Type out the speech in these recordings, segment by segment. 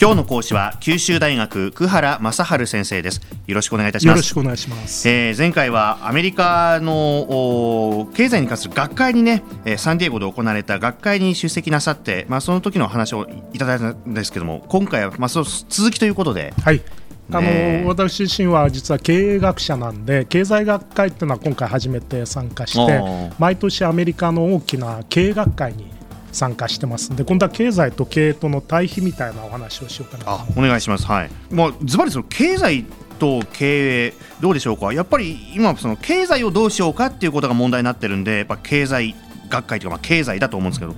今日の講師は九州大学久原正治先生です。よろしくお願いいたします。よろしくお願いします、えー、前回はアメリカの経済に関する学会にね、えー、サンディエゴで行われた学会に出席なさって、まあ、その時の話をいただいたんですけども今回はまあその続きということで。はい。あの私自身は実は経営学者なんで経済学会っていうのは今回初めて参加して毎年アメリカの大きな経営学会に参加してます。んで今度は経済と経営との対比みたいなお話をしようかなあお願いします。はい。もうズバリその経済と経営どうでしょうか。やっぱり今その経済をどうしようかっていうことが問題になってるんでやっぱ経済学会というかまあ経済だと思うんですけど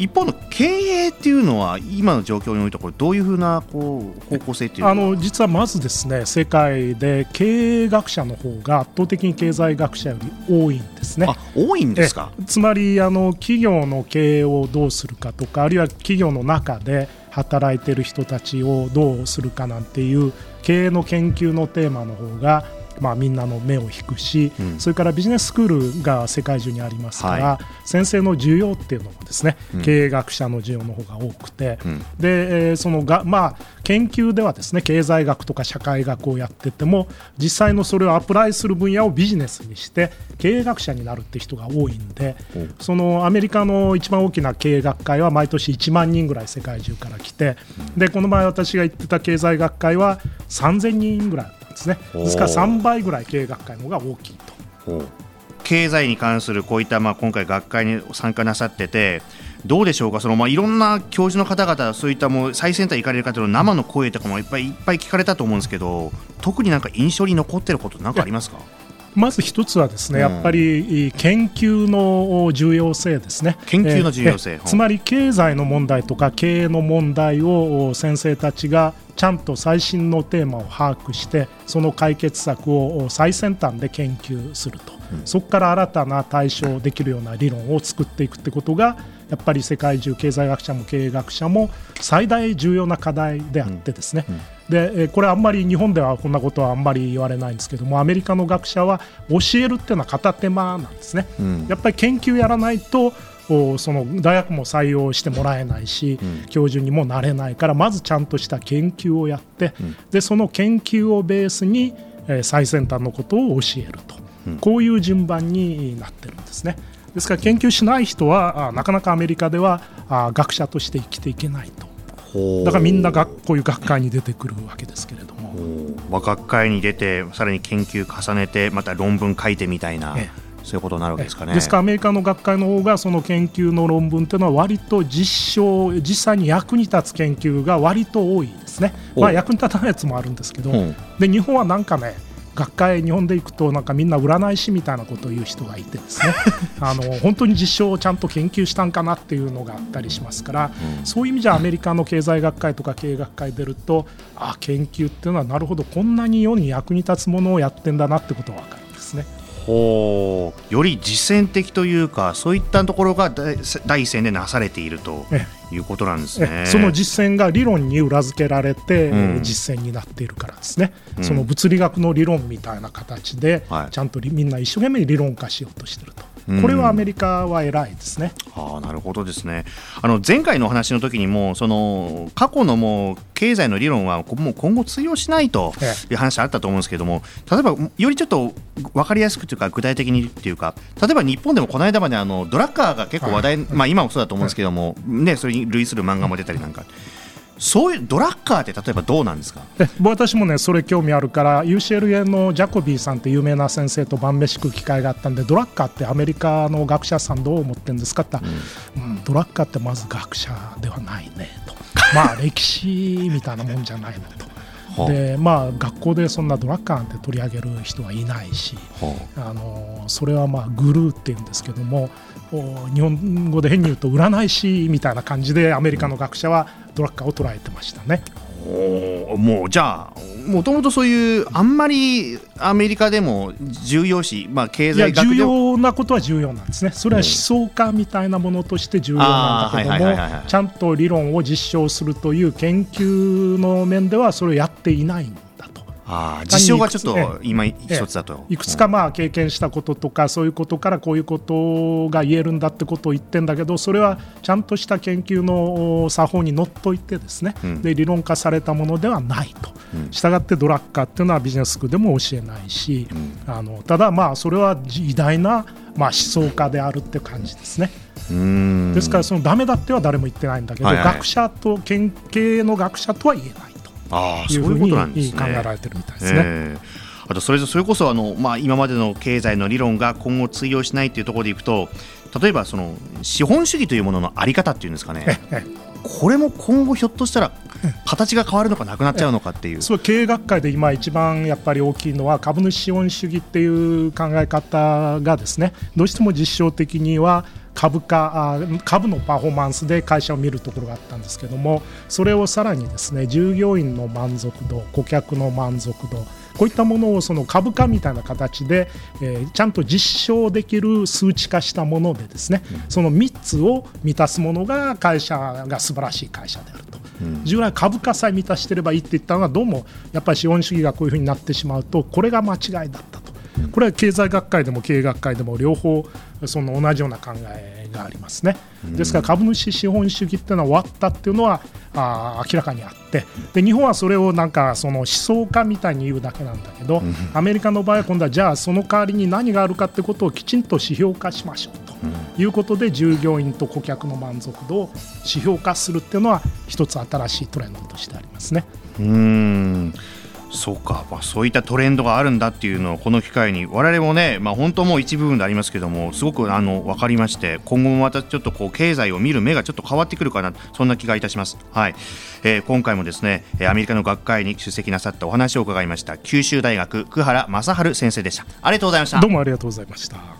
一方の経営っていうのは今の状況においてこれどういうふうなこう方向性っていうあの実はまずですね世界で経営学者の方が圧倒的に経済学者より多いんですね。多いんですか？つまりあの企業の経営をどうするかとかあるいは企業の中で働いてる人たちをどうするかなんていう経営の研究のテーマの方がまあ、みんなの目を引くし、うん、それからビジネススクールが世界中にありますから、はい、先生の需要っていうのもですね、うん、経営学者の需要の方が多くて、うん、でそのが、まあ、研究ではですね経済学とか社会学をやってても実際のそれをアプライする分野をビジネスにして経営学者になるって人が多いんで、そのアメリカの一番大きな経営学会は毎年1万人ぐらい世界中から来て、でこの前私が言ってた経済学会は3000人ぐらいですね。ですから3倍ぐらい経営学会の方が大きいと。経済に関するこういったまあ今回学会に参加なさっててどうでしょうか？そのまあいろんな教授の方々そういったもう最先端行かれる方の生の声とかもいっぱいいっぱい聞かれたと思うんですけど特になんか印象に残ってることなんかありますか？まず一つはですね、やっぱり研究の重要性ですね。研究の重要性、つまり経済の問題とか経営の問題を先生たちがちゃんと最新のテーマを把握してその解決策を最先端で研究すると、うん、そこから新たな対処できるような理論を作っていくってことがやっぱり世界中経済学者も経営学者も最大重要な課題であってですね、うん。うんでこれあんまり日本ではこんなことはあんまり言われないんですけどもアメリカの学者は教えるっていうのは片手間なんですね、うん、やっぱり研究やらないとその大学も採用してもらえないし、うん、教授にもなれないからまずちゃんとした研究をやって、うん、でその研究をベースに、え最先端のことを教えると、こういう順番になってるんですね。ですから研究しない人はなかなかアメリカでは学者として生きていけないと。だからみんながこういう学会に出てくるわけですけれども、まあ、学会に出てさらに研究重ねてまた論文書いてみたいな、ええ、そういうことになるわけですかね。ですからアメリカの学会の方がその研究の論文というのは割と実証実際に役に立つ研究が割と多いですね、まあ、役に立たないやつもあるんですけど、で日本はなんかね学会日本で行くとなんかみんな占い師みたいなことを言う人がいてですね。あの本当に実証をちゃんと研究したんかなっていうのがあったりしますから、うん、そういう意味じゃアメリカの経済学会とか経営学会出るとあ研究っていうのはなるほどこんなに世に役に立つものをやってんだなってことが分かるんですね。ほうより実践的というかそういったところが第一線でなされているということなんですね。その実践が理論に裏付けられて、実践になっているからですね、うん、その物理学の理論みたいな形で、ちゃんとみんな一生懸命理論化しようとしていると。これはアメリカは偉いですね。ああなるほどですね。あの前回のお話の時にもその過去のもう経済の理論はもう今後通用しないという話あったと思うんですけども、例えばよりちょっと分かりやすくというか具体的にっていうか例えば日本でもこの間まであのドラッカーが結構話題、はい、まあ今もそうだと思うんですけども、ねそれに類する漫画も出たりなんか。そういうドラッカーって例えばどうなんですか？私もねそれ興味あるから UCLA のジャコビーさんって有名な先生と晩飯食う機会があったんでドラッカーってアメリカの学者さんどう思ってるんですかって、うん、うん、ドラッカーってまず学者ではないねと。まあ歴史みたいなもんじゃないのと。でまあ、学校でそんなドラッカーって取り上げる人はいないし、あのそれはまあグルーっていうんですけども日本語で変に言うと占い師みたいな感じでアメリカの学者はドラッカーを捉えてましたね。おもうじゃあもともとそういうあんまりアメリカでも重要視、まあ、経済学重要なことは重要なんですねそれは思想家みたいなものとして重要なんだけどもちゃんと理論を実証するという研究の面ではそれをやっていない。んあ実証がちょっと今一つだと、いくつかまあ経験したこととかそういうことからこういうことが言えるんだってことを言ってんだけどそれはちゃんとした研究の作法にのっといてですね、うん、で理論化されたものではないと、うん、したがってドラッカーっていうのはビジネススクールでも教えないし、うん、あのただまあそれは偉大なまあ思想家であるって感じですね。ですからそのダメだっては誰も言ってないんだけど、はいはい、学者と経営の学者とは言えない。あそういうことなんですね。考えられてるみたいですね。あとそれそれこそあの、まあ、今までの経済の理論が今後通用しないというところでいくと例えばその資本主義というもののあり方っていうんですかね。これも今後ひょっとしたら形が変わるのかなくなっちゃうのかっていう。そう経営学会で今一番やっぱり大きいのは株主資本主義っていう考え方がですねどうしても実証的には株価株のパフォーマンスで会社を見るところがあったんですけどもそれをさらにですね従業員の満足度顧客の満足度こういったものをその株価みたいな形で、えー、ちゃんと実証できる数値化したものでですね、その3つを満たすものが会社が素晴らしい会社であると、うん、従来株価さえ満たしていればいいって言ったのがどうもやっぱり資本主義がこういうふうになってしまうとこれが間違いだった。とこれは経済学会でも経営学会でも両方その同じような考えがありますね。ですから株主資本主義っていうのは終わったっていうのはあ明らかにあってで日本はそれをなんかその思想家みたいに言うだけなんだけどアメリカの場合は今度はじゃあその代わりに何があるかってことをきちんと指標化しましょうということで従業員と顧客の満足度を指標化するっていうのは一つ新しいトレンドとしてありますね。うんそうか、まあ、そういったトレンドがあるんだっていうのをこの機会に我々もね、まあ、本当もう一部分でありますけどもすごくあの分かりまして今後もまたちょっとこう経済を見る目がちょっと変わってくるかなそんな気がいたします、はい。えー、今回もですねアメリカの学会に出席なさったお話を伺いました九州大学久原正治先生でした。ありがとうございました。どうもありがとうございました。